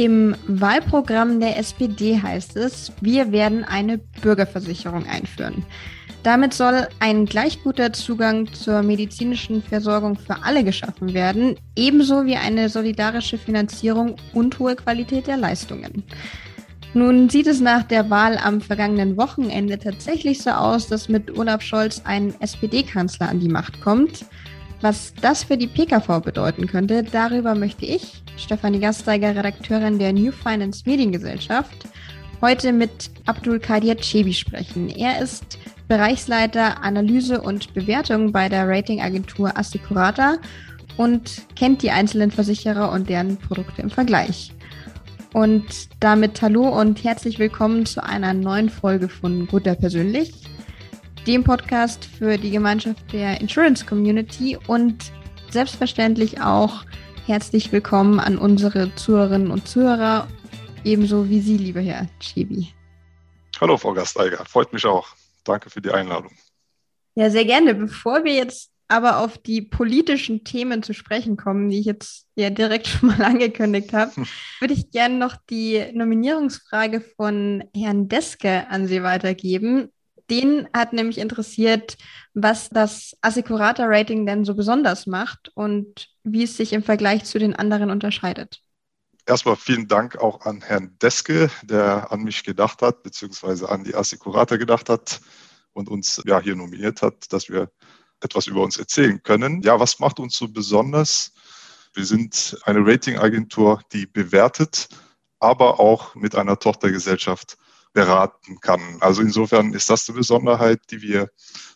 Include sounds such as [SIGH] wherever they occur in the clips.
Im Wahlprogramm der SPD heißt es, wir werden eine Bürgerversicherung einführen. Damit soll ein gleich guter Zugang zur medizinischen Versorgung für alle geschaffen werden, ebenso wie eine solidarische Finanzierung und hohe Qualität der Leistungen. Nun sieht es nach der Wahl am vergangenen Wochenende tatsächlich so aus, dass mit Olaf Scholz ein SPD-Kanzler an die Macht kommt. Was das für die PKV bedeuten könnte, darüber möchte ich, Stefanie Gasteiger, Redakteurin der New Finance Mediengesellschaft, heute mit Abdul Kadir Chebi sprechen. Er ist Bereichsleiter Analyse und Bewertung bei der Ratingagentur Assicurata und kennt die einzelnen Versicherer und deren Produkte im Vergleich. Und damit hallo und herzlich willkommen zu einer neuen Folge von Guter Persönlich, dem Podcast für die Gemeinschaft der Insurance Community und selbstverständlich auch herzlich willkommen an unsere Zuhörerinnen und Zuhörer, ebenso wie Sie, lieber Herr Chibi. Hallo, Frau Gasteiger, freut mich auch. Danke für die Einladung. Ja, sehr gerne. Bevor wir jetzt aber auf die politischen Themen zu sprechen kommen, die ich jetzt ja direkt [LAUGHS] schon mal angekündigt habe, hm. würde ich gerne noch die Nominierungsfrage von Herrn Deske an Sie weitergeben. Den hat nämlich interessiert, was das Assicurata-Rating denn so besonders macht und wie es sich im Vergleich zu den anderen unterscheidet. Erstmal vielen Dank auch an Herrn Deske, der an mich gedacht hat, beziehungsweise an die Assicurata gedacht hat und uns ja hier nominiert hat, dass wir etwas über uns erzählen können. Ja, was macht uns so besonders? Wir sind eine Ratingagentur, die bewertet, aber auch mit einer Tochtergesellschaft beraten kann. Also insofern ist das eine Besonderheit, die wir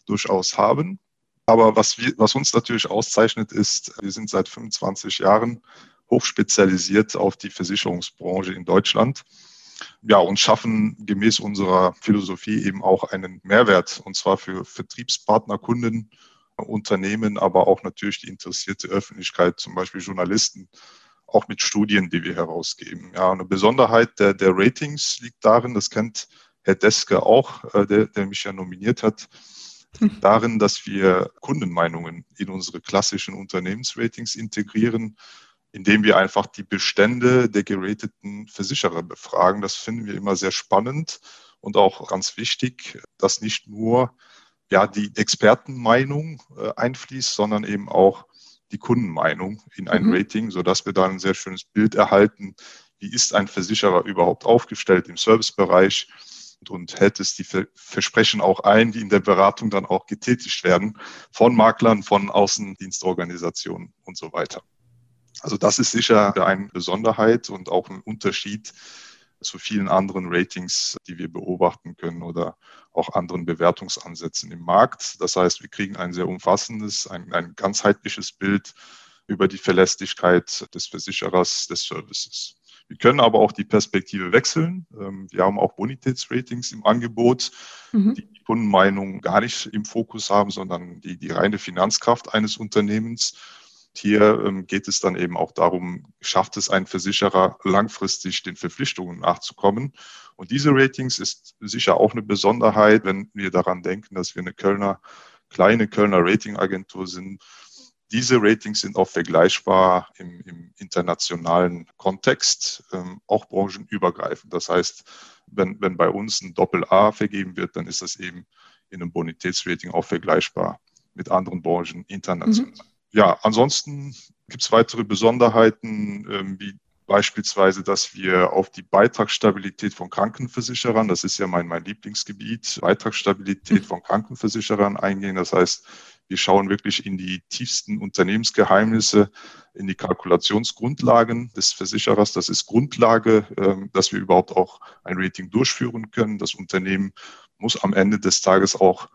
durchaus haben. Aber was, wir, was uns natürlich auszeichnet, ist, wir sind seit 25 Jahren hochspezialisiert auf die Versicherungsbranche in Deutschland. Ja, und schaffen gemäß unserer Philosophie eben auch einen Mehrwert, und zwar für Vertriebspartner, Kunden, Unternehmen, aber auch natürlich die interessierte Öffentlichkeit, zum Beispiel Journalisten, auch mit Studien, die wir herausgeben. Ja, eine Besonderheit der, der Ratings liegt darin, das kennt Herr Deske auch, äh, der, der mich ja nominiert hat, liegt darin, dass wir Kundenmeinungen in unsere klassischen Unternehmensratings integrieren indem wir einfach die Bestände der gerateten Versicherer befragen. Das finden wir immer sehr spannend und auch ganz wichtig, dass nicht nur ja, die Expertenmeinung äh, einfließt, sondern eben auch die Kundenmeinung in ein mhm. Rating, sodass wir da ein sehr schönes Bild erhalten, wie ist ein Versicherer überhaupt aufgestellt im Servicebereich und, und hält es die Versprechen auch ein, die in der Beratung dann auch getätigt werden von Maklern, von Außendienstorganisationen und so weiter. Also das ist sicher eine Besonderheit und auch ein Unterschied zu vielen anderen Ratings, die wir beobachten können oder auch anderen Bewertungsansätzen im Markt. Das heißt, wir kriegen ein sehr umfassendes, ein, ein ganzheitliches Bild über die Verlässlichkeit des Versicherers des Services. Wir können aber auch die Perspektive wechseln. Ähm, wir haben auch Bonitätsratings im Angebot, mhm. die die Kundenmeinung gar nicht im Fokus haben, sondern die, die reine Finanzkraft eines Unternehmens. Hier ähm, geht es dann eben auch darum, schafft es ein Versicherer langfristig den Verpflichtungen nachzukommen. Und diese Ratings ist sicher auch eine Besonderheit, wenn wir daran denken, dass wir eine Kölner, kleine Kölner Ratingagentur sind. Diese Ratings sind auch vergleichbar im, im internationalen Kontext, ähm, auch branchenübergreifend. Das heißt, wenn, wenn bei uns ein Doppel-A vergeben wird, dann ist das eben in einem Bonitätsrating auch vergleichbar mit anderen Branchen international. Mhm ja, ansonsten gibt es weitere Besonderheiten, ähm, wie beispielsweise, dass wir auf die Beitragsstabilität von Krankenversicherern, das ist ja mein, mein Lieblingsgebiet, Beitragsstabilität mhm. von Krankenversicherern eingehen. Das heißt, wir schauen wirklich in die tiefsten Unternehmensgeheimnisse, in die Kalkulationsgrundlagen des Versicherers. Das ist Grundlage, ähm, dass wir überhaupt auch ein Rating durchführen können. Das Unternehmen muss am Ende des Tages auch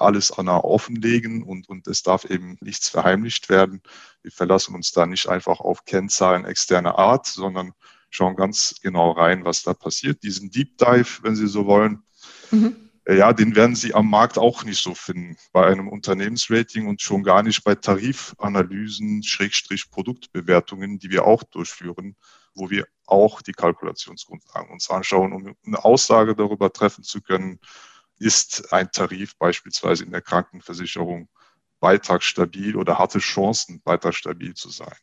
alles Anna offenlegen und, und es darf eben nichts verheimlicht werden. Wir verlassen uns da nicht einfach auf Kennzahlen externer Art, sondern schauen ganz genau rein, was da passiert. Diesen Deep Dive, wenn Sie so wollen, mhm. Äh, ja, den werden Sie am Markt auch nicht so finden bei einem Unternehmensrating und schon gar nicht bei Tarifanalysen, Schrägstrich Produktbewertungen, die wir auch durchführen, wo wir auch die Kalkulationsgrundlagen uns anschauen, um eine Aussage darüber treffen zu können, ist ein Tarif beispielsweise in der Krankenversicherung beitragsstabil oder hatte Chancen, beitragsstabil zu sein.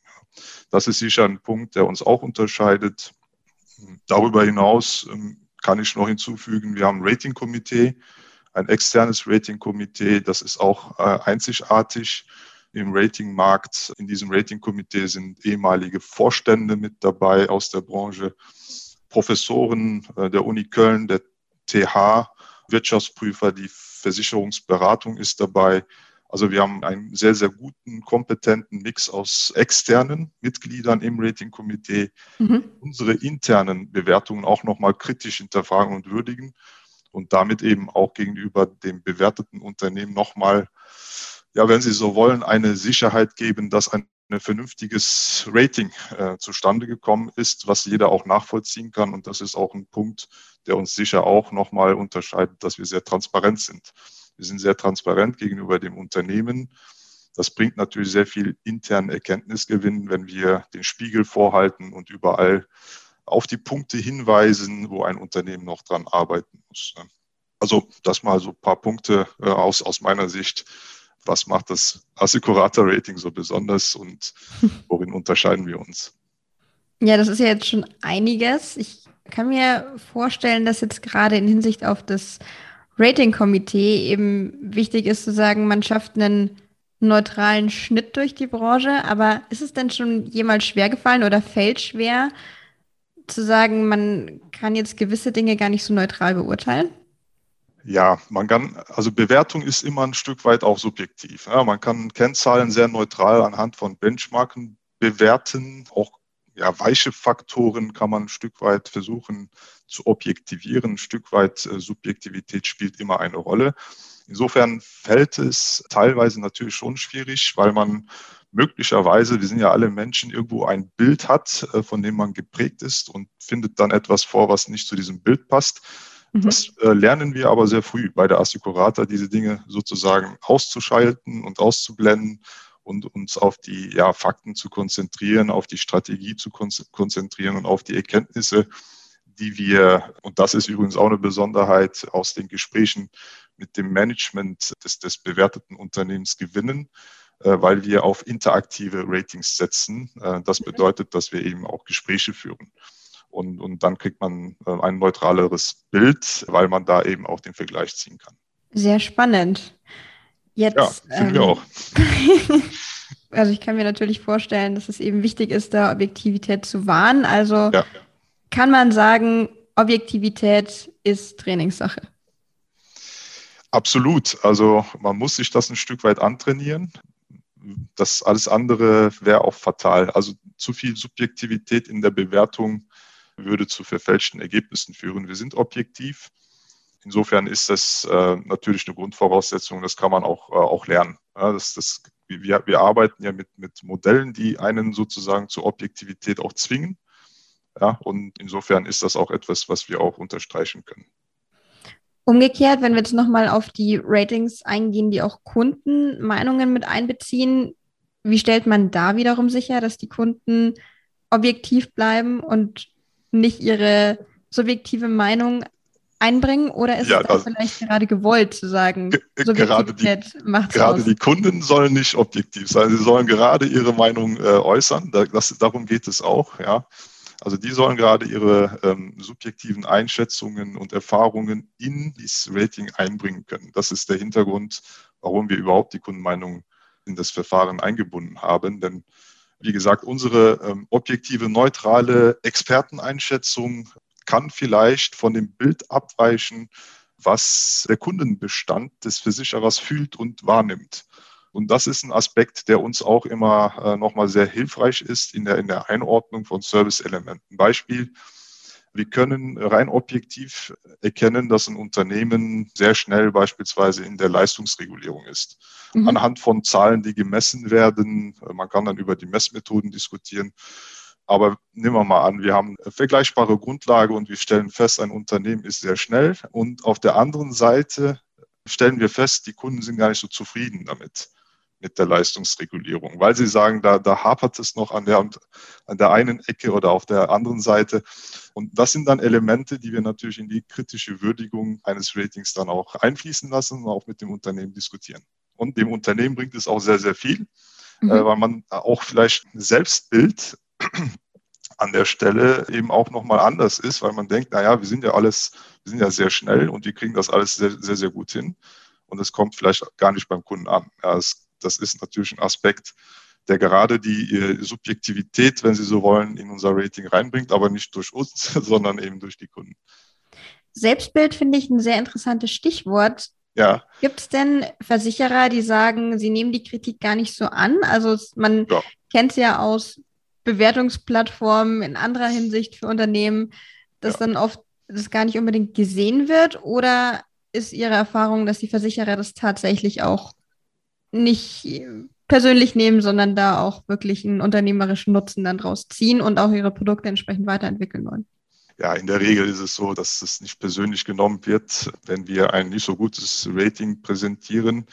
Das ist sicher ein Punkt, der uns auch unterscheidet. darüber hinaus ähm, kann ich noch hinzufügen, wir haben ein Ratingkomitee, ein externes Ratingkomitee, das ist auch äh, einzigartig im Ratingmarkt. In diesem Ratingkomitee sind ehemalige Vorstände mit dabei aus der Branche, Professoren äh, der Uni Köln, der TH, Wirtschaftsprüfer, die Versicherungsberatung ist dabei. Also wir haben einen sehr, sehr guten, kompetenten Mix aus externen Mitgliedern im Ratingkomitee, mhm. unsere internen Bewertungen auch nochmal kritisch hinterfragen und würdigen und damit eben auch gegenüber dem bewerteten Unternehmen nochmal ja, wenn Sie so wollen, eine Sicherheit geben, dass ein vernünftiges Rating äh, zustande gekommen ist, was jeder auch nachvollziehen kann. Und das ist auch ein Punkt, der uns sicher auch nochmal unterscheidet, dass wir sehr transparent sind. Wir sind sehr transparent gegenüber dem Unternehmen. Das bringt natürlich sehr viel internen Erkenntnisgewinn, wenn wir den Spiegel vorhalten und überall auf die Punkte hinweisen, wo ein Unternehmen noch dran arbeiten muss. Also das mal so ein paar Punkte äh, aus, aus meiner Sicht, was macht das Assicurata-Rating so besonders und [LAUGHS] worin unterscheiden wir uns? Ja, das ist ja jetzt schon einiges. Ich kann mir vorstellen, dass jetzt gerade in Hinsicht auf das Rating-Komitee eben wichtig ist zu sagen, man schafft einen neutralen Schnitt durch die Branche. Aber ist es denn schon jemals schwer gefallen oder fällt schwer zu sagen, man kann jetzt gewisse Dinge gar nicht so neutral beurteilen? Ja, man kann, also Bewertung ist immer ein Stück weit auch subjektiv. Ja, man kann Kennzahlen sehr neutral anhand von Benchmarken bewerten. Auch ja, weiche Faktoren kann man ein Stück weit versuchen zu objektivieren. Ein Stück weit äh, Subjektivität spielt immer eine Rolle. Insofern fällt es teilweise natürlich schon schwierig, weil man möglicherweise, wir sind ja alle Menschen, irgendwo ein Bild hat, äh, von dem man geprägt ist und findet dann etwas vor, was nicht zu diesem Bild passt. Mhm. Das äh, lernen wir aber sehr früh bei der Assicurata, diese Dinge sozusagen auszuschalten und auszublenden und uns auf die ja, Fakten zu konzentrieren, auf die Strategie zu konzentrieren und auf die Erkenntnisse, die wir, und das ist übrigens auch eine Besonderheit aus den Gesprächen mit dem Management des, des bewerteten Unternehmens gewinnen, äh, weil wir auf interaktive Ratings setzen. Äh, das mhm. bedeutet, dass wir eben auch Gespräche führen. Und, und dann kriegt man äh, ein neutraleres Bild, weil man da eben auch den Vergleich ziehen kann. Sehr spannend. Jetzt, ja, finden ähm, wir auch. [LAUGHS] also ich kann mir natürlich vorstellen, dass es eben wichtig ist, da Objektivität zu wahren. Also ja. kann man sagen, Objektivität ist Trainingssache. Absolut. Also man muss sich das ein Stück weit antrainieren. Das alles andere wäre auch fatal. Also zu viel Subjektivität in der Bewertung würde zu verfälschten Ergebnissen führen. Wir sind objektiv. Insofern ist das äh, natürlich eine Grundvoraussetzung, das kann man auch, äh, auch lernen. Ja, das, das, wir, wir arbeiten ja mit, mit Modellen, die einen sozusagen zur Objektivität auch zwingen. Ja, und insofern ist das auch etwas, was wir auch unterstreichen können. Umgekehrt, wenn wir jetzt nochmal auf die Ratings eingehen, die auch Kundenmeinungen mit einbeziehen, wie stellt man da wiederum sicher, dass die Kunden objektiv bleiben und nicht ihre subjektive Meinung einbringen oder ist ja, es auch vielleicht gerade gewollt zu sagen, gerade die, gerade die Kunden sollen nicht objektiv sein, sie sollen gerade ihre Meinung äh, äußern, das, darum geht es auch, ja. Also die sollen gerade ihre ähm, subjektiven Einschätzungen und Erfahrungen in dieses Rating einbringen können. Das ist der Hintergrund, warum wir überhaupt die Kundenmeinung in das Verfahren eingebunden haben, denn wie gesagt, unsere ähm, objektive, neutrale Experteneinschätzung kann vielleicht von dem Bild abweichen, was der Kundenbestand des Versicherers fühlt und wahrnimmt. Und das ist ein Aspekt, der uns auch immer äh, nochmal sehr hilfreich ist in der, in der Einordnung von Service-Elementen. Beispiel, wir können rein objektiv erkennen, dass ein Unternehmen sehr schnell beispielsweise in der Leistungsregulierung ist. Mhm. Anhand von Zahlen, die gemessen werden. Man kann dann über die Messmethoden diskutieren. Aber nehmen wir mal an, wir haben eine vergleichbare Grundlage und wir stellen fest, ein Unternehmen ist sehr schnell. Und auf der anderen Seite stellen wir fest, die Kunden sind gar nicht so zufrieden damit mit der Leistungsregulierung, weil sie sagen, da, da hapert es noch an der, an der einen Ecke oder auf der anderen Seite. Und das sind dann Elemente, die wir natürlich in die kritische Würdigung eines Ratings dann auch einfließen lassen und auch mit dem Unternehmen diskutieren. Und dem Unternehmen bringt es auch sehr, sehr viel, mhm. äh, weil man auch vielleicht ein Selbstbild [CLEARS THROAT] an der Stelle eben auch nochmal anders ist, weil man denkt, naja, wir sind ja alles, wir sind ja sehr schnell und wir kriegen das alles sehr, sehr, sehr gut hin. Und es kommt vielleicht gar nicht beim Kunden an. Ja, das, das ist natürlich ein Aspekt, der gerade die Subjektivität, wenn Sie so wollen, in unser Rating reinbringt, aber nicht durch uns, [LAUGHS] sondern eben durch die Kunden. Selbstbild finde ich ein sehr interessantes Stichwort. Ja. Gibt es denn Versicherer, die sagen, sie nehmen die Kritik gar nicht so an? Also man ja. kennt es ja aus Bewertungsplattformen in anderer Hinsicht für Unternehmen, dass ja. dann oft das gar nicht unbedingt gesehen wird? Oder ist Ihre Erfahrung, dass die Versicherer das tatsächlich auch nicht persönlich nehmen, sondern da auch wirklich einen unternehmerischen Nutzen dann draus ziehen und auch ihre Produkte entsprechend weiterentwickeln wollen? Ja, in der Regel ist es so, dass es nicht persönlich genommen wird, wenn wir ein nicht so gutes Rating präsentieren.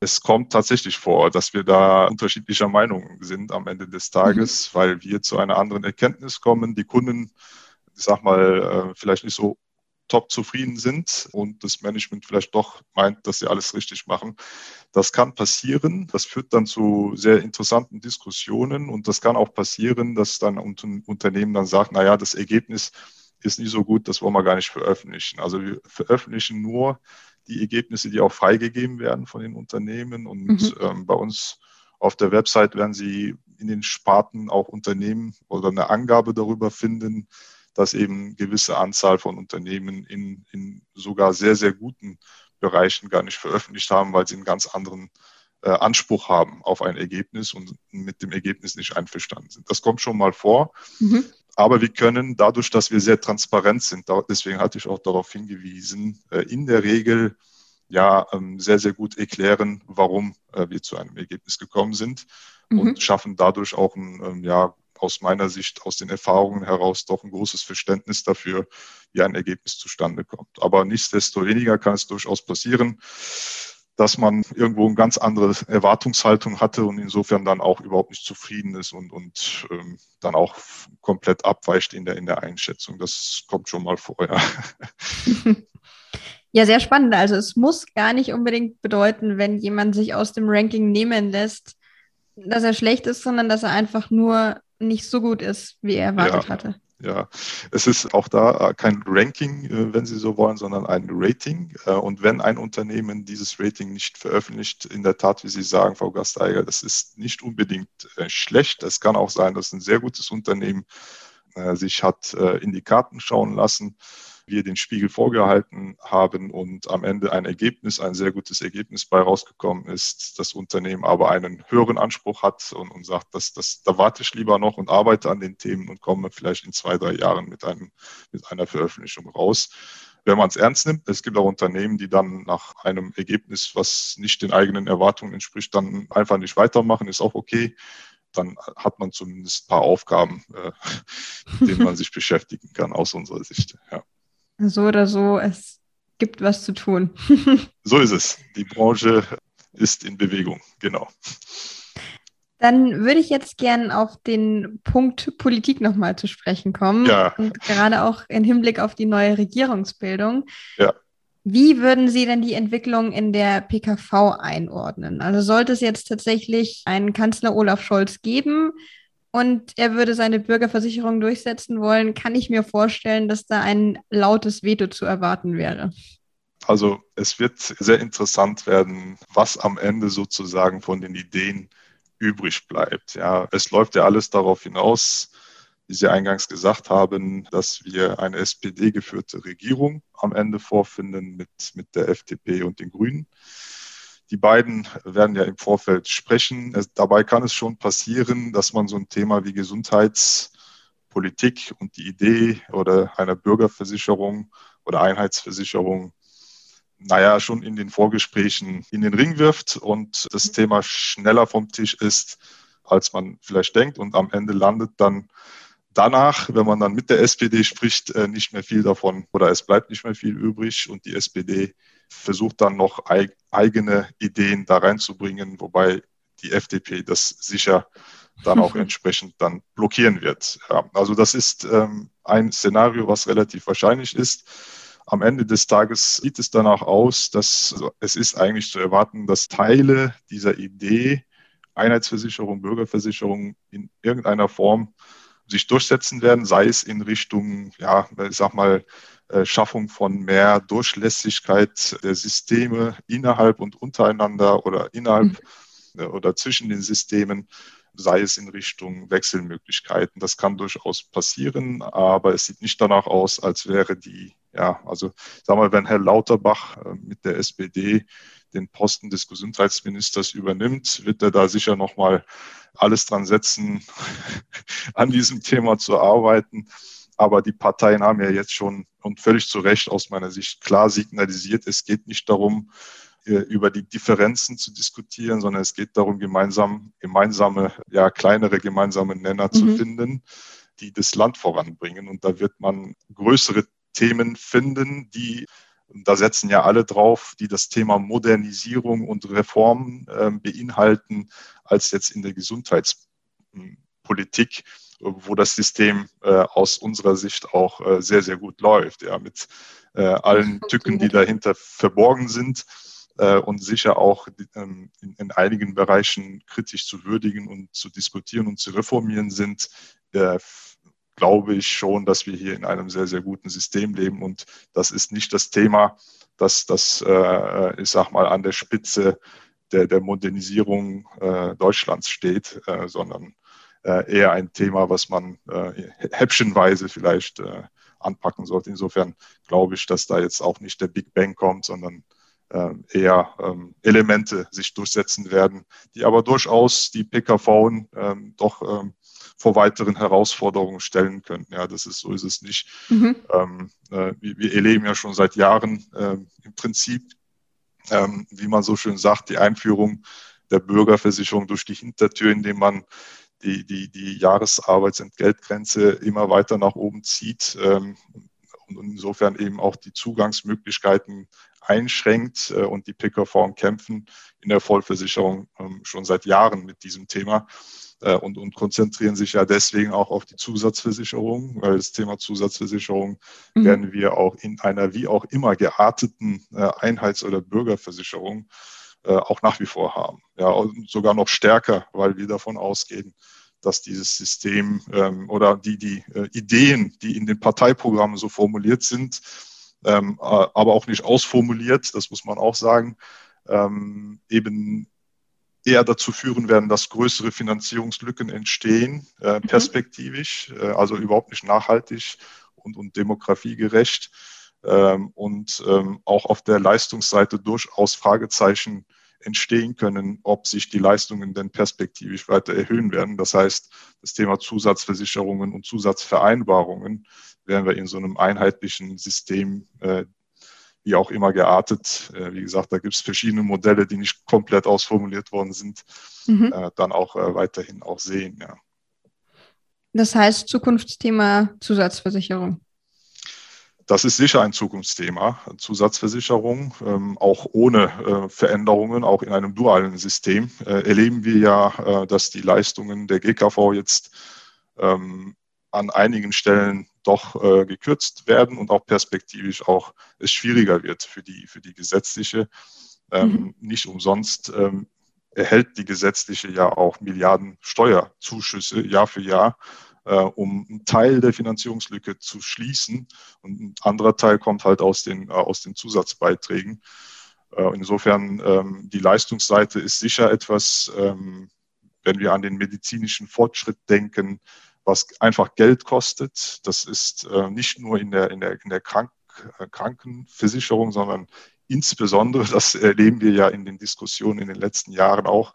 Es kommt tatsächlich vor, dass wir da unterschiedlicher Meinung sind am Ende des Tages, mhm. weil wir zu einer anderen Erkenntnis kommen. Die Kunden, ich sag mal, äh, vielleicht nicht so top zufrieden sind und das Management vielleicht doch meint, dass sie alles richtig machen. Das kann passieren. Das führt dann zu sehr interessanten Diskussionen und das kann auch passieren, dass dann ein Unternehmen dann sagt, na ja, das Ergebnis ist nicht so gut, das wollen wir gar nicht veröffentlichen. Also wir veröffentlichen nur die Ergebnisse, die auch freigegeben werden von den Unternehmen und mhm. ähm, bei uns auf der Website werden Sie in den Sparten auch Unternehmen oder eine Angabe darüber finden, dass eben gewisse Anzahl von Unternehmen in, in sogar sehr, sehr guten Bereichen gar nicht veröffentlicht haben, weil sie einen ganz anderen äh, Anspruch haben auf ein Ergebnis und mit dem Ergebnis nicht einverstanden sind. Das kommt schon mal vor. Mhm. Aber wir können dadurch, dass wir sehr transparent sind, deswegen hatte ich auch darauf hingewiesen, äh, in der Regel ja ähm, sehr, sehr gut erklären, warum äh, wir zu einem Ergebnis gekommen sind mhm. und schaffen dadurch auch ein ähm, ja, aus meiner Sicht, aus den Erfahrungen heraus doch ein großes Verständnis dafür, wie ein Ergebnis zustande kommt. Aber nichtsdestoweniger kann es durchaus passieren, dass man irgendwo eine ganz andere Erwartungshaltung hatte und insofern dann auch überhaupt nicht zufrieden ist und, und ähm, dann auch komplett abweicht in der, in der Einschätzung. Das kommt schon mal vor, ja. [LAUGHS] Ja, sehr spannend. Also es muss gar nicht unbedingt bedeuten, wenn jemand sich aus dem Ranking nehmen lässt, dass er schlecht ist, sondern dass er einfach nur nicht so gut ist, wie er erwartet ja. hatte. Ja, es ist auch da äh, kein Ranking, äh, wenn Sie so wollen, sondern ein Rating. Äh, und wenn ein Unternehmen dieses Rating nicht veröffentlicht, in der Tat, wie Sie sagen, Frau Gasteiger, das ist nicht unbedingt schlecht. Es kann auch sein, dass ein sehr gutes Unternehmen sich hat in die Karten schauen lassen wir den Spiegel vorgehalten haben und am Ende ein Ergebnis, ein sehr gutes Ergebnis bei rausgekommen ist, das Unternehmen aber einen höheren Anspruch hat und, und sagt, dass, dass, da warte ich lieber noch und arbeite an den Themen und komme vielleicht in zwei, drei Jahren mit, einem, mit einer Veröffentlichung raus wenn man es ernst nimmt. Es gibt auch Unternehmen, die dann nach einem Ergebnis, was nicht den eigenen Erwartungen entspricht, dann einfach nicht weitermachen, ist auch okay. Dann hat man zumindest ein paar Aufgaben, äh, [LAUGHS] mit denen man sich beschäftigen kann, aus unserer Sicht. Ja. So oder so, es gibt was zu tun. [LAUGHS] so ist es. Die Branche ist in Bewegung, genau. Dann würde ich jetzt gern auf den Punkt Politik nochmal zu sprechen kommen. Ja. Und gerade auch im Hinblick auf die neue Regierungsbildung. Ja. Wie würden Sie denn die Entwicklung in der PKV einordnen? Also sollte es jetzt tatsächlich einen Kanzler Olaf Scholz geben, und er würde seine Bürgerversicherung durchsetzen wollen, kann ich mir vorstellen, dass da ein lautes Veto zu erwarten wäre. Also es wird sehr interessant werden, was am Ende sozusagen von den Ideen übrig bleibt. Ja, es läuft ja alles darauf hinaus, wie Sie eingangs gesagt haben, dass wir eine SPD-geführte Regierung am Ende vorfinden mit, mit der FDP und den Grünen. Die beiden werden ja im Vorfeld sprechen. Es, dabei kann es schon passieren, dass man so ein Thema wie Gesundheitspolitik und die Idee oder einer Bürgerversicherung oder Einheitsversicherung naja, schon in den Vorgesprächen in den Ring wirft und das Thema schneller vom Tisch ist, als man vielleicht denkt. Und am Ende landet dann danach, wenn man dann mit der SPD spricht, äh, nicht mehr viel davon oder es bleibt nicht mehr viel übrig und die SPD versucht dann noch eigene Ideen da reinzubringen, wobei die FDP das sicher dann auch [LAUGHS] entsprechend dann blockieren wird. Ja, also das ist ähm, ein Szenario, was relativ wahrscheinlich ist. Am Ende des Tages sieht es danach aus, dass also es ist eigentlich zu erwarten, dass Teile dieser Idee Einheitsversicherung, Bürgerversicherung in irgendeiner Form sich durchsetzen werden, sei es in Richtung, ja, ich sag mal, Schaffung von mehr Durchlässigkeit der Systeme innerhalb und untereinander oder innerhalb mhm. oder zwischen den Systemen, sei es in Richtung Wechselmöglichkeiten. Das kann durchaus passieren, aber es sieht nicht danach aus, als wäre die, ja, also sagen wir, wenn Herr Lauterbach äh, mit der SPD den Posten des Gesundheitsministers übernimmt, wird er da sicher nochmal alles dran setzen, [LAUGHS] an diesem Thema zu arbeiten. Aber die Parteien haben ja jetzt schon und völlig zu Recht aus meiner Sicht klar signalisiert, es geht nicht darum, äh, über die Differenzen zu diskutieren, sondern es geht darum, gemeinsam, gemeinsame, ja, kleinere gemeinsame Nenner mhm. zu finden, die das Land voranbringen. Und da wird man größere Themen finden, die, da setzen ja alle drauf, die das Thema Modernisierung und Reform äh, beinhalten, als jetzt in der Gesundheitspolitik wo das System äh, aus unserer Sicht auch äh, sehr, sehr gut läuft, ja, mit äh, allen Tücken, die dahinter verborgen sind äh, und sicher auch ähm, in, in, einigen Bereichen kritisch zu würdigen und zu diskutieren und zu reformieren sind, äh, glaube ich schon, dass wir hier in einem sehr, sehr guten System leben. Und das ist nicht das Thema, das, das äh, ich sag mal, an der Spitze der, der Modernisierung Deutschlands steht, sondern eher ein Thema, was man äh, häppchenweise vielleicht äh, anpacken sollte. Insofern glaube ich, dass da jetzt auch nicht der Big Bang kommt, sondern eher ähm, Elemente sich durchsetzen werden, die aber durchaus die PKV ähm, doch ähm, vor weiteren Herausforderungen stellen können. Ja, das ist so ist es nicht. Mhm. Ähm, äh, wir, wir, erleben ja schon seit Jahren äh, im Prinzip, ähm, wie man so schön sagt, die Einführung der Bürgerversicherung durch die Hintertür, indem man die, die, die Jahresarbeitsentgeltgrenze immer weiter nach oben zieht ähm, und insofern eben auch die Zugangsmöglichkeiten einschränkt äh, und die PKV kämpfen in der Vollversicherung ähm, schon seit Jahren mit diesem Thema äh, und, und konzentrieren sich ja deswegen auch auf die Zusatzversicherung, weil das Thema Zusatzversicherung mhm. werden wir auch in einer wie auch immer gearteten äh, Einheits- oder Bürgerversicherung auch nach wie vor haben. Ja, und sogar noch stärker, weil wir davon ausgehen, dass dieses System ähm, oder die, die äh, Ideen, die in den Parteiprogrammen so formuliert sind, ähm, äh, aber auch nicht ausformuliert, das muss man auch sagen, ähm, eben eher dazu führen werden, dass größere Finanzierungslücken entstehen, äh, mhm. perspektivisch, äh, also überhaupt nicht nachhaltig und, und demografiegerecht ähm, und ähm, auch auf der Leistungsseite durchaus Fragezeichen entstehen können, ob sich die Leistungen denn perspektivisch weiter erhöhen werden. Das heißt, das Thema Zusatzversicherungen und Zusatzvereinbarungen werden wir in so einem einheitlichen System, äh, wie auch immer geartet, äh, wie gesagt, da gibt es verschiedene Modelle, die nicht komplett ausformuliert worden sind, mhm. äh, dann auch äh, weiterhin auch sehen. Ja. Das heißt Zukunftsthema Zusatzversicherung. Das ist sicher ein Zukunftsthema, Zusatzversicherung, ähm, auch ohne äh, Veränderungen, auch in einem dualen System. Äh, erleben wir ja, äh, dass die Leistungen der GKV jetzt ähm, an einigen Stellen doch äh, gekürzt werden und auch perspektivisch auch es schwieriger wird für die, für die gesetzliche. Ähm, mhm. Nicht umsonst ähm, erhält die gesetzliche ja auch Milliarden Steuerzuschüsse Jahr für Jahr äh, um einen Teil der Finanzierungslücke zu schließen. Und ein anderer Teil kommt halt aus den, äh, aus den Zusatzbeiträgen. Äh, insofern, ähm, die Leistungsseite ist sicher etwas, ähm, wenn wir an den medizinischen Fortschritt denken, was einfach Geld kostet. Das ist äh, nicht nur in der, in der, in der Krank äh, Krankenversicherung, sondern insbesondere, [LAUGHS] das erleben wir ja in den Diskussionen in den letzten Jahren auch,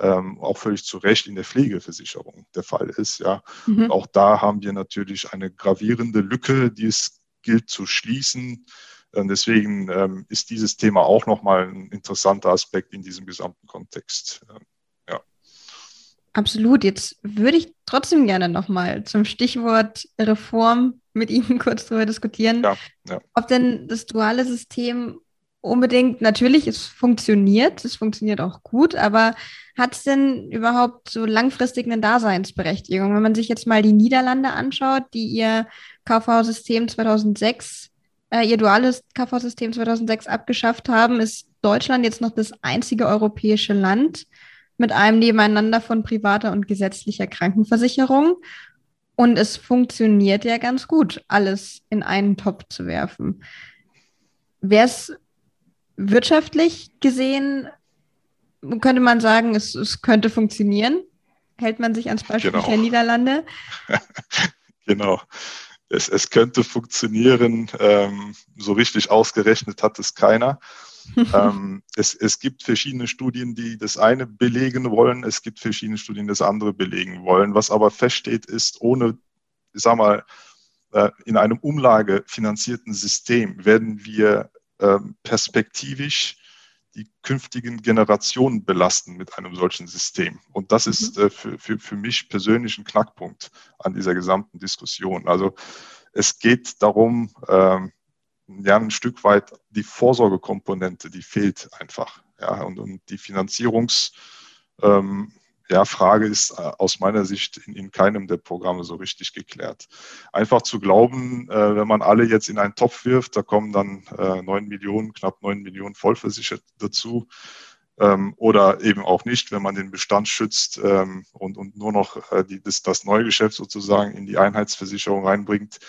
ähm, auch völlig zu Recht in der Pflegeversicherung der Fall ist. Ja. Mhm. Auch da haben wir natürlich eine gravierende Lücke, die es gilt zu schließen. Und deswegen ähm, ist dieses Thema auch nochmal ein interessanter Aspekt in diesem gesamten Kontext. Ähm, ja. Absolut. Jetzt würde ich trotzdem gerne nochmal zum Stichwort Reform mit Ihnen [LAUGHS] kurz darüber diskutieren, ja, ja. ob denn das duale System unbedingt, natürlich, es funktioniert, es funktioniert auch gut, aber hat es denn überhaupt so langfristig eine Daseinsberechtigung? Wenn man sich jetzt mal die Niederlande anschaut, die ihr KV-System 2006, äh, ihr duales KV-System 2006 abgeschafft haben, ist Deutschland jetzt noch das einzige europäische Land mit einem Nebeneinander von privater und gesetzlicher Krankenversicherung. Und es funktioniert ja ganz gut, alles in einen Topf zu werfen. Wäre es wirtschaftlich gesehen, könnte man sagen, es, es, könnte funktionieren? Hält man sich ans Beispiel genau. der Niederlande? [LAUGHS] genau. Es, es, könnte funktionieren. Ähm, so richtig ausgerechnet hat es keiner. [LAUGHS] ähm, es, es, gibt verschiedene Studien, die das eine belegen wollen. Es gibt verschiedene Studien, die das andere belegen wollen. Was aber feststeht, ist, ohne, ich sag mal, äh, in einem umlagefinanzierten System werden wir perspektivisch die künftigen Generationen belasten mit einem solchen System. Und das ist mhm. äh, für, für, für mich persönlich ein Knackpunkt an dieser gesamten Diskussion. Also es geht darum, ähm, ja, ein Stück weit die Vorsorgekomponente, die fehlt einfach. Ja, und, und die Finanzierungs, ähm, ja, Frage ist äh, aus meiner Sicht in, in, keinem der Programme so richtig geklärt. Einfach zu glauben, äh, wenn man alle jetzt in einen Topf wirft, da kommen dann äh, neun äh, Millionen, knapp neun Millionen Vollversichert dazu. Ähm, oder eben auch nicht, wenn man den Bestand schützt ähm, und, und nur noch äh, die, das, das neue Geschäft sozusagen in die Einheitsversicherung reinbringt,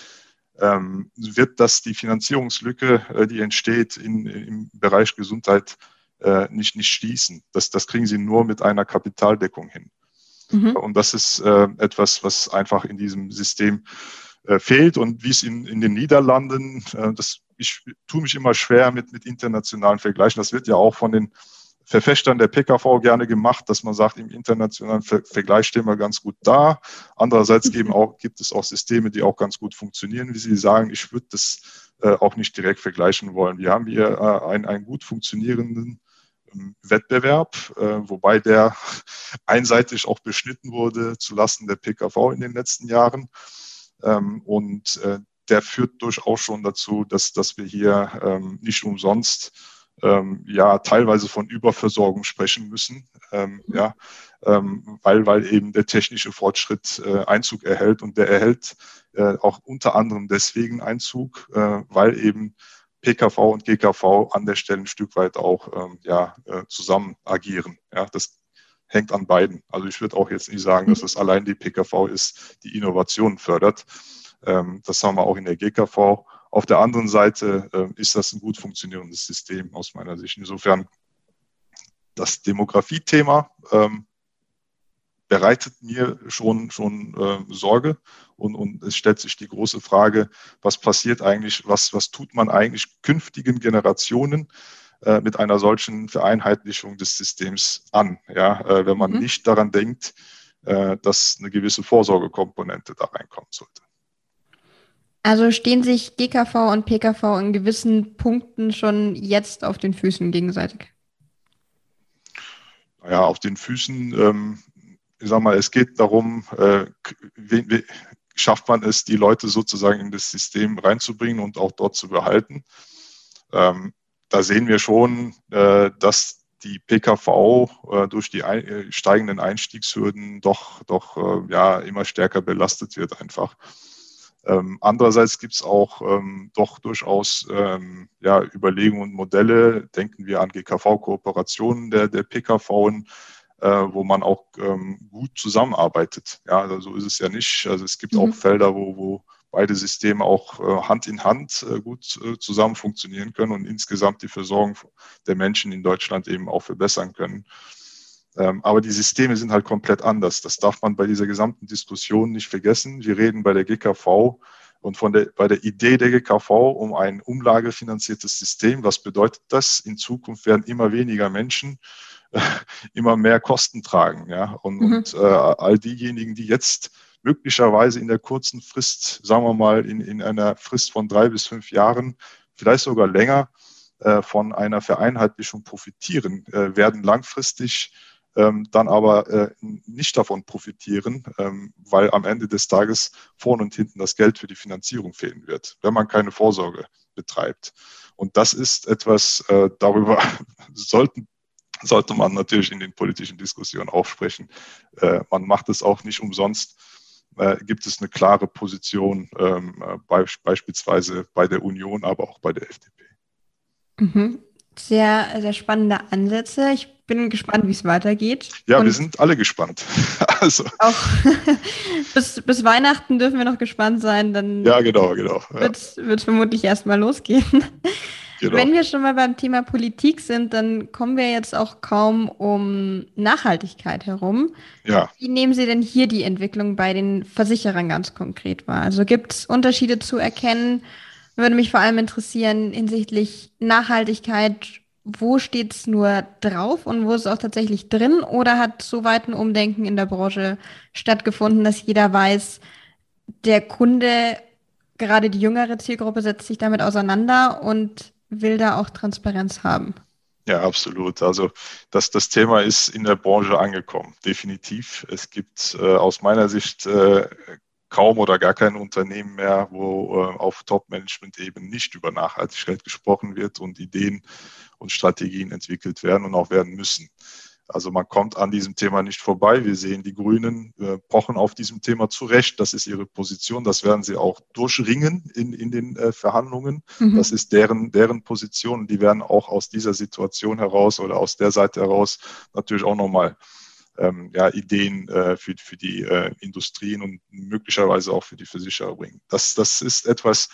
ähm, wird das die Finanzierungslücke, äh, die entsteht in, im Bereich Gesundheit, äh, nicht, nicht schließen. Das, das kriegen sie nur mit einer Kapitaldeckung hin. Mhm. Und das ist äh, etwas, was einfach in diesem System äh, fehlt. Und wie es in, in den Niederlanden, äh, das, ich tue mich immer schwer mit, mit internationalen Vergleichen. Das wird ja auch von den Verfechtern der PKV gerne gemacht, dass man sagt, im internationalen Ver Vergleich stehen wir ganz gut da. Andererseits geben auch, gibt es auch Systeme, die auch ganz gut funktionieren, wie Sie sagen. Ich würde das äh, auch nicht direkt vergleichen wollen. Wir haben hier äh, einen, einen gut funktionierenden Wettbewerb, äh, wobei der [LAUGHS] einseitig auch beschnitten wurde zulasten der PKV in den letzten Jahren. Ähm, und äh, der führt durchaus schon dazu, dass, dass wir hier ähm, nicht umsonst ähm, ja teilweise von Überversorgung sprechen müssen, ähm, ja, weil, weil eben der technische Fortschritt äh, Einzug erhält. Und der erhält auch unter anderem deswegen Einzug, weil eben PKV und GKV an der Stelle ein Stück weit auch ähm, ja, äh, zusammen agieren. Ja, das hängt an beiden. Also ich würde auch jetzt nicht sagen, dass es allein die PKV ist, die Innovation fördert. Ähm, das haben wir auch in der GKV. Auf der anderen Seite äh, ist das ein gut funktionierendes System aus meiner Sicht. Insofern das Demografiethema ähm, bereitet mir schon, schon äh, Sorge. Und, und es stellt sich die große Frage, was passiert eigentlich, was, was tut man eigentlich künftigen Generationen äh, mit einer solchen Vereinheitlichung des Systems an, ja, äh, wenn man mhm. nicht daran denkt, äh, dass eine gewisse Vorsorgekomponente da reinkommen sollte. Also stehen sich GKV und PKV in gewissen Punkten schon jetzt auf den Füßen gegenseitig? Naja, auf den Füßen ähm, ich sag mal, es geht darum, äh, wie, wie schafft man es, die Leute sozusagen in das System reinzubringen und auch dort zu behalten. Ähm, da sehen wir schon, äh, dass die PKV äh, durch die ein, äh, steigenden Einstiegshürden doch, doch äh, ja, immer stärker belastet wird einfach. Ähm, andererseits gibt es auch ähm, doch durchaus ähm, ja, Überlegungen und Modelle. Denken wir an GKV-Kooperationen der, der PKV, äh, wo man auch ähm, gut zusammenarbeitet. Ja, also so ist es ja nicht. Also es gibt mhm. auch Felder, wo, wo beide Systeme auch äh, Hand in Hand äh, gut äh, zusammen funktionieren können und insgesamt die Versorgung der Menschen in Deutschland eben auch verbessern können. Ähm, aber die Systeme sind halt komplett anders. Das darf man bei dieser gesamten Diskussion nicht vergessen. Wir reden bei der GKV und von der, bei der Idee der GKV um ein umlagefinanziertes System. Was bedeutet das? In Zukunft werden immer weniger Menschen [LAUGHS] immer mehr Kosten tragen. Ja? Und, mhm. und äh, all diejenigen, die jetzt möglicherweise in der kurzen Frist, sagen wir mal in, in einer Frist von drei bis fünf Jahren, vielleicht sogar länger, äh, von einer Vereinheitlichung profitieren, äh, werden langfristig ähm, dann aber äh, nicht davon profitieren, ähm, weil am Ende des Tages vorne und hinten das Geld für die Finanzierung fehlen wird, wenn man keine Vorsorge betreibt. Und das ist etwas, äh, darüber [LAUGHS] sollten sollte man natürlich in den politischen Diskussionen auch sprechen. Äh, man macht es auch nicht umsonst. Äh, gibt es eine klare Position, ähm, bei, beispielsweise bei der Union, aber auch bei der FDP. Mhm. Sehr, sehr spannende Ansätze. Ich bin gespannt, wie es weitergeht. Ja, Und wir sind alle gespannt. [LAUGHS] Also. Auch [LAUGHS] bis, bis Weihnachten dürfen wir noch gespannt sein, dann ja, genau, genau. Ja. wird es vermutlich erstmal losgehen. Genau. Wenn wir schon mal beim Thema Politik sind, dann kommen wir jetzt auch kaum um Nachhaltigkeit herum. Ja. Wie nehmen Sie denn hier die Entwicklung bei den Versicherern ganz konkret wahr? Also gibt es Unterschiede zu erkennen? Würde mich vor allem interessieren hinsichtlich Nachhaltigkeit. Wo steht es nur drauf und wo ist es auch tatsächlich drin? Oder hat so weit ein Umdenken in der Branche stattgefunden, dass jeder weiß, der Kunde, gerade die jüngere Zielgruppe, setzt sich damit auseinander und will da auch Transparenz haben. Ja, absolut. Also das, das Thema ist in der Branche angekommen, definitiv. Es gibt äh, aus meiner Sicht äh, kaum oder gar kein Unternehmen mehr, wo äh, auf Top-Management-Ebene nicht über Nachhaltigkeit gesprochen wird und Ideen und Strategien entwickelt werden und auch werden müssen. Also man kommt an diesem Thema nicht vorbei. Wir sehen, die Grünen äh, pochen auf diesem Thema zurecht. Das ist ihre Position. Das werden sie auch durchringen in, in den äh, Verhandlungen. Mhm. Das ist deren, deren Position. Die werden auch aus dieser Situation heraus oder aus der Seite heraus natürlich auch nochmal ähm, ja, Ideen äh, für, für die äh, Industrien und möglicherweise auch für die Versicherer bringen. Das, das ist etwas,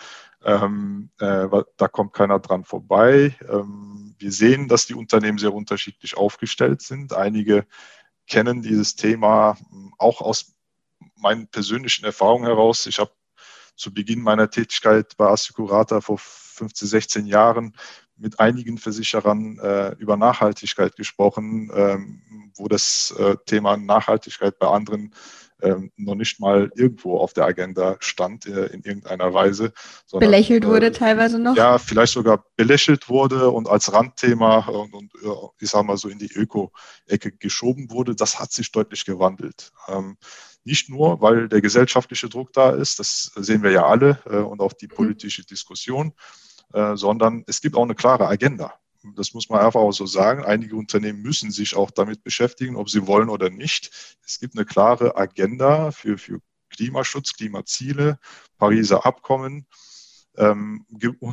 ähm, äh, da kommt keiner dran vorbei. Ähm, wir sehen, dass die Unternehmen sehr unterschiedlich aufgestellt sind. Einige kennen dieses Thema hm, auch aus meinen persönlichen Erfahrungen heraus. Ich habe zu Beginn meiner Tätigkeit bei Assicurata vor 15, 16 Jahren mit einigen Versicherern äh, über Nachhaltigkeit gesprochen, ähm, wo das äh, Thema Nachhaltigkeit bei anderen ähm, noch nicht mal irgendwo auf der Agenda stand äh, in irgendeiner Weise. Sondern, belächelt wurde äh, teilweise noch? Ja, vielleicht sogar belächelt wurde und als Randthema und, und ich sage mal so in die Öko-Ecke geschoben wurde. Das hat sich deutlich gewandelt. Ähm, nicht nur, weil der gesellschaftliche Druck da ist, das sehen wir ja alle äh, und auch die mhm. politische Diskussion, äh, sondern es gibt auch eine klare Agenda. Das muss man einfach auch so sagen. Einige Unternehmen müssen sich auch damit beschäftigen, ob sie wollen oder nicht. Es gibt eine klare Agenda für, für Klimaschutz, Klimaziele, Pariser Abkommen. Ähm,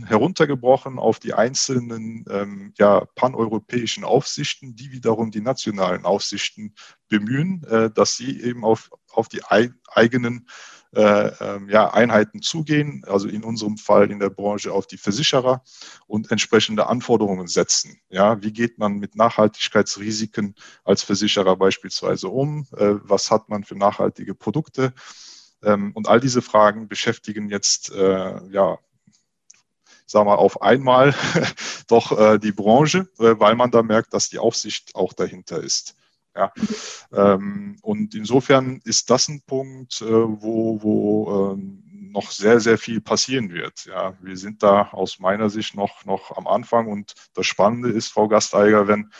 heruntergebrochen auf die einzelnen ähm, ja, paneuropäischen Aufsichten, die wiederum die nationalen Aufsichten bemühen, äh, dass sie eben auf, auf die eigenen äh, ähm, ja, Einheiten zugehen, also in unserem Fall in der Branche auf die Versicherer und entsprechende Anforderungen setzen. Ja, wie geht man mit Nachhaltigkeitsrisiken als Versicherer beispielsweise um? Äh, was hat man für nachhaltige Produkte? Ähm, und all diese Fragen beschäftigen jetzt äh, ja, sagen wir auf einmal [LAUGHS] doch äh, die Branche, äh, weil man da merkt, dass die Aufsicht auch dahinter ist. Ja. Ähm, und insofern ist das ein Punkt, äh, wo, wo ähm, noch sehr, sehr viel passieren wird. Ja, wir sind da aus meiner Sicht noch, noch am Anfang und das Spannende ist, Frau Gasteiger, wenn,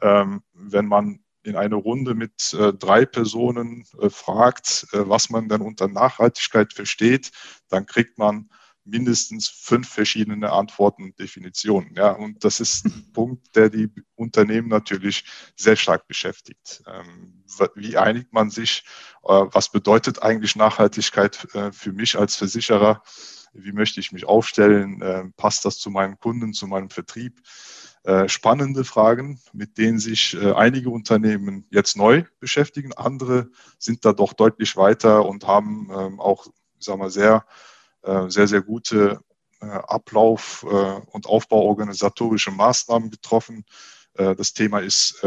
ähm, wenn man in eine Runde mit äh, drei Personen äh, fragt, äh, was man denn unter Nachhaltigkeit versteht, dann kriegt man mindestens fünf verschiedene Antworten und Definitionen. Ja, und das ist ein [LAUGHS] Punkt, der die Unternehmen natürlich sehr stark beschäftigt. Ähm, wie einigt man sich? Äh, was bedeutet eigentlich Nachhaltigkeit äh, für mich als Versicherer? Wie möchte ich mich aufstellen? Äh, passt das zu meinen Kunden, zu meinem Vertrieb? spannende Fragen, mit denen sich einige Unternehmen jetzt neu beschäftigen. Andere sind da doch deutlich weiter und haben ähm, auch, ich sag mal, sehr äh, sehr, sehr gute äh, Ablauf- äh, und Aufbauorganisatorische Maßnahmen getroffen. das Thema ist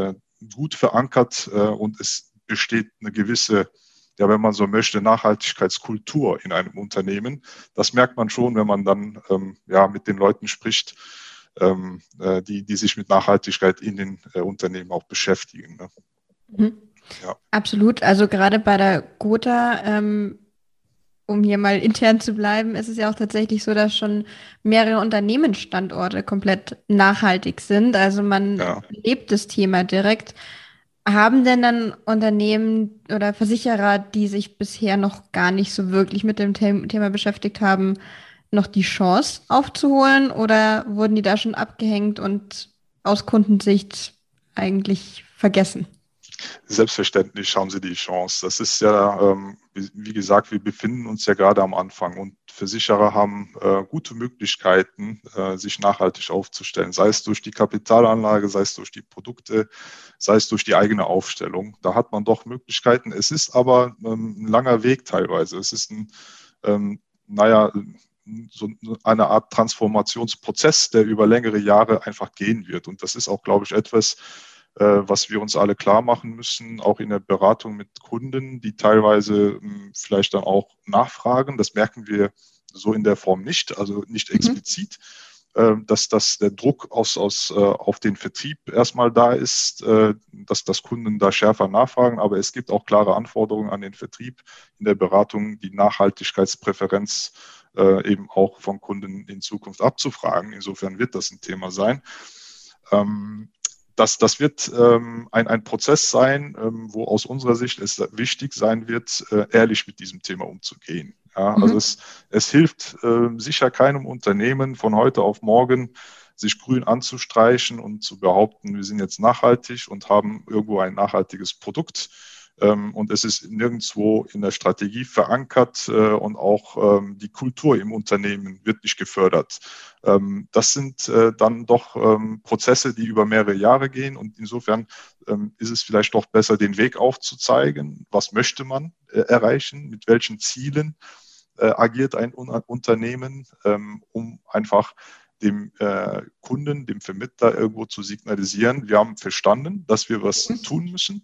gut verankert und es besteht eine gewisse ja, wenn man so möchte, Nachhaltigkeitskultur in einem Unternehmen. Das merkt man schon, wenn man dann ähm, ja, mit den Leuten spricht, ähm, äh, die, die sich mit Nachhaltigkeit in den äh, Unternehmen auch beschäftigen. Ne? Mhm. Ja. Absolut. Also gerade bei der Gotha ähm, um hier mal intern zu bleiben, ist es ja auch tatsächlich so, dass schon mehrere Unternehmensstandorte komplett nachhaltig sind. Also man ja. lebt das Thema direkt. Haben denn dann Unternehmen oder Versicherer, die sich bisher noch gar nicht so wirklich mit dem Thema beschäftigt haben, noch die Chance aufzuholen oder wurden die da schon abgehängt und aus Kundensicht eigentlich vergessen? Selbstverständlich haben sie die Chance. Das ist ja, ähm, wie gesagt, wir befinden uns ja gerade am Anfang und Versicherer haben äh, gute Möglichkeiten, äh, sich nachhaltig aufzustellen, sei es durch die Kapitalanlage, sei es durch die Produkte, sei es durch die eigene Aufstellung. Da hat man doch Möglichkeiten. Es ist aber ähm, ein langer Weg teilweise. Es ist ein, ähm, naja, so eine Art Transformationsprozess, der über längere Jahre einfach gehen wird. Und das ist auch, glaube ich, etwas, was wir uns alle klar machen müssen, auch in der Beratung mit Kunden, die teilweise hm, vielleicht dann auch nachfragen. Das merken wir so in der Form nicht, also nicht mhm. explizit. Mhm. dass, dass der Druck aus, aus, äh, auf den Vertrieb erstmal da ist, äh, dass, dass Kunden da schärfer nachfragen. Aber es gibt auch klare Anforderungen an den Vertrieb in der Beratung, die Nachhaltigkeitspräferenz eben auch von Kunden in Zukunft abzufragen. Insofern wird das ein Thema sein. Ähm, das, das wird ähm, ein, ein Prozess sein, ähm, wo aus unserer Sicht es wichtig sein wird, äh, ehrlich mit diesem Thema umzugehen. Ja, mhm. Also es, es hilft äh, sicher keinem Unternehmen von heute auf morgen, sich grün anzustreichen und zu behaupten, wir sind jetzt nachhaltig und haben irgendwo ein nachhaltiges Produkt. Ähm, und es ist nirgendwo in der Strategie verankert äh, und auch ähm, die Kultur im Unternehmen wird nicht gefördert. Ähm, das sind äh, dann doch Prozesse, die über mehrere Jahre gehen und insofern ist es vielleicht doch besser, den Weg aufzuzeigen. Was möchte man äh, erreichen? Mit welchen Zielen agiert ein Unternehmen, um einfach dem Kunden, dem Vermittler irgendwo zu signalisieren, wir haben verstanden, dass wir was tun müssen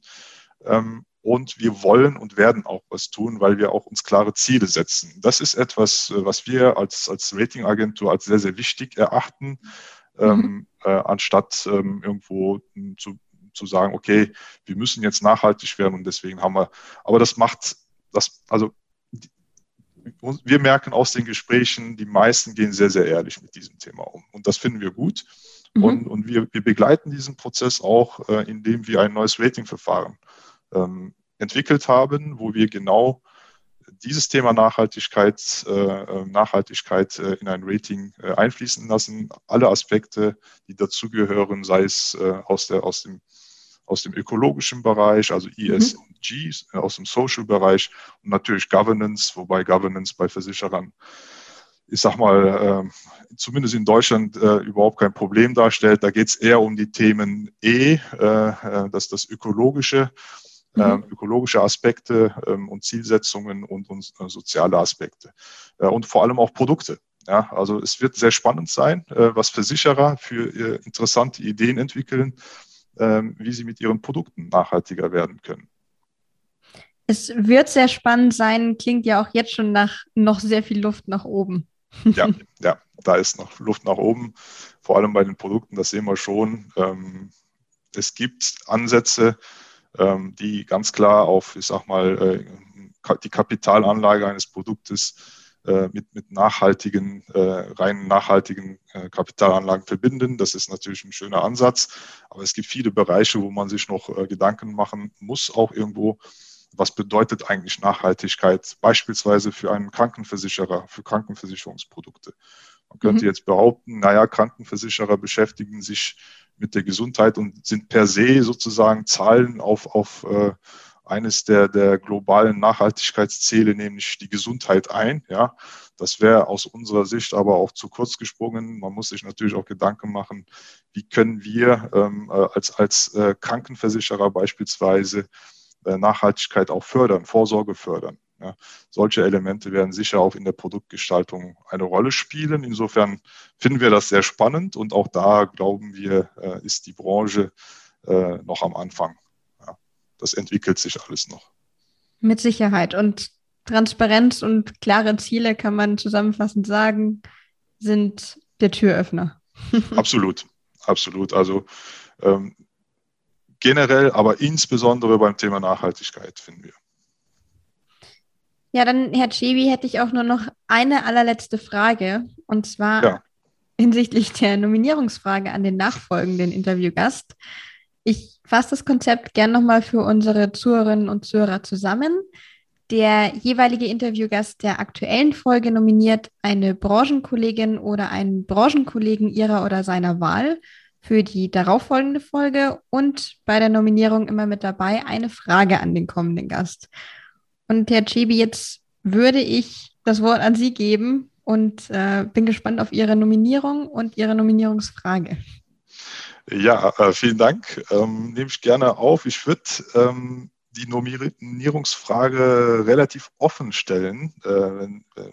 und wir wollen und werden auch was tun, weil wir auch uns klare Ziele setzen. Das ist etwas, äh, was wir als, als Ratingagentur als sehr, sehr wichtig erachten, mhm. ähm, äh, anstatt ähm, irgendwo hm, zu, zu sagen, okay, wir müssen jetzt nachhaltig werden und deswegen haben wir, aber das macht, das, also wir merken aus den Gesprächen, die meisten gehen sehr, sehr ehrlich mit diesem Thema um. Und das finden wir gut. Mhm. Und, und wir, wir begleiten diesen Prozess auch, äh, indem wir ein neues Ratingverfahren ähm, entwickelt haben, wo wir genau dieses Thema Nachhaltigkeit, äh, äh, Nachhaltigkeit äh, in ein Rating äh, einfließen lassen. Alle Aspekte, die dazugehören, sei es äh, aus, der, aus, dem, aus dem ökologischen Bereich, also ESG, mhm. Äh, aus dem Social-Bereich und natürlich Governance, wobei Governance bei Versicherern ich sag mal, äh, zumindest in Deutschland äh, überhaupt kein Problem darstellt. Da geht es eher um die Themen E, äh, das das Ökologische mhm. Ähm, ökologische Aspekte ähm, und Zielsetzungen und, und äh, soziale Aspekte. Äh, und vor allem auch Produkte. Ja, also es wird sehr spannend sein, äh, was Versicherer für interessante Ideen entwickeln, ähm, wie sie mit ihren Produkten nachhaltiger werden können. Es wird sehr spannend sein, klingt ja auch jetzt schon nach noch sehr viel Luft nach oben. [LAUGHS] Ja, ja, da ist noch Luft nach oben, vor allem bei den Produkten, das sehen wir schon. Es gibt Ansätze, die ganz klar auf, ich sag mal, äh, die Kapitalanlage eines Produktes äh, mit, mit nachhaltigen, äh, rein nachhaltigen Kapitalanlagen verbinden. Das ist natürlich ein schöner Ansatz. Aber es gibt viele Bereiche, wo man sich noch Gedanken machen muss, auch irgendwo, was bedeutet eigentlich Nachhaltigkeit, beispielsweise für einen Krankenversicherer, für Krankenversicherungsprodukte. Man könnte mhm. jetzt behaupten, naja, Krankenversicherer beschäftigen sich mit der Gesundheit und sind per se sozusagen Zahlen auf, auf äh, eines der, der globalen Nachhaltigkeitsziele, nämlich die Gesundheit ein. Ja, das wäre aus unserer Sicht aber auch zu kurz gesprungen. Man muss sich natürlich auch Gedanken machen, wie können wir ähm, äh, als, als äh, Krankenversicherer beispielsweise äh, Nachhaltigkeit auch fördern, Vorsorge fördern. Ja, solche Elemente werden sicher auch in der Produktgestaltung eine Rolle spielen. Insofern finden wir das sehr spannend und auch da glauben wir, äh, ist die Branche äh, noch am Anfang. Ja, das entwickelt sich alles noch. Mit Sicherheit. Und Transparenz und klare Ziele, kann man zusammenfassend sagen, sind der Türöffner. [LAUGHS] absolut, absolut. Also ähm, generell, aber insbesondere beim Thema Nachhaltigkeit finden wir. Ja, dann, Herr Chebi, hätte ich auch nur noch eine allerletzte Frage. Und zwar ja. hinsichtlich der Nominierungsfrage an den nachfolgenden Interviewgast. Ich fasse das Konzept gern nochmal für unsere Zuhörerinnen und Zuhörer zusammen. Der jeweilige Interviewgast der aktuellen Folge nominiert eine Branchenkollegin oder einen Branchenkollegen ihrer oder seiner Wahl für die darauffolgende Folge und bei der Nominierung immer mit dabei eine Frage an den kommenden Gast. Und Herr Chibi, jetzt würde ich das Wort an Sie geben und äh, bin gespannt auf Ihre Nominierung und Ihre Nominierungsfrage. Ja, äh, vielen Dank. Ähm, nehme ich gerne auf. Ich würde ähm, die Nominierungsfrage relativ offen stellen, äh, wenn, äh,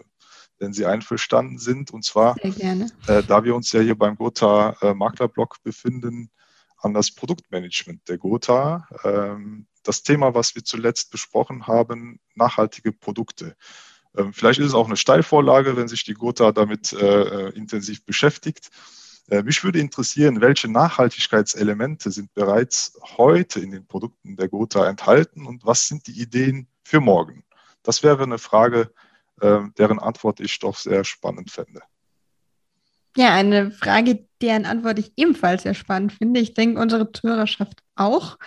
wenn Sie einverstanden sind. Und zwar, äh, da wir uns ja hier beim Gotha äh, Maklerblock befinden, an das Produktmanagement der Gotha. Ähm, das Thema, was wir zuletzt besprochen haben, nachhaltige Produkte. Ähm, vielleicht ist es auch eine Steilvorlage, wenn sich die Gotha damit äh, intensiv beschäftigt. Äh, mich würde interessieren, welche Nachhaltigkeitselemente sind bereits heute in den Produkten der Gotha enthalten und was sind die Ideen für morgen? Das wäre eine Frage, äh, deren Antwort ich doch sehr spannend fände. Ja, eine Frage, deren Antwort ich ebenfalls sehr spannend finde. Ich denke, unsere Zuhörerschaft auch.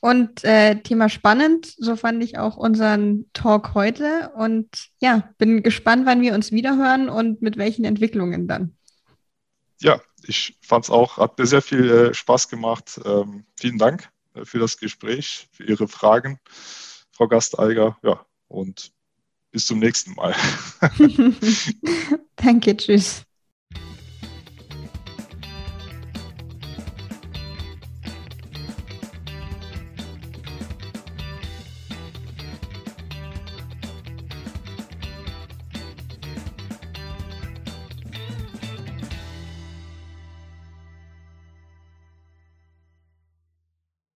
Und äh, Thema spannend, so fand ich auch unseren Talk heute. Und ja, bin gespannt, wann wir uns wiederhören und mit welchen Entwicklungen dann ja, ich fand es auch, hat mir sehr viel äh, Spaß gemacht. Ähm, vielen Dank äh, für das Gespräch, für Ihre Fragen, Frau Gasteiger. Ja, und bis zum nächsten Mal. [LAUGHS] [LAUGHS] Danke, tschüss.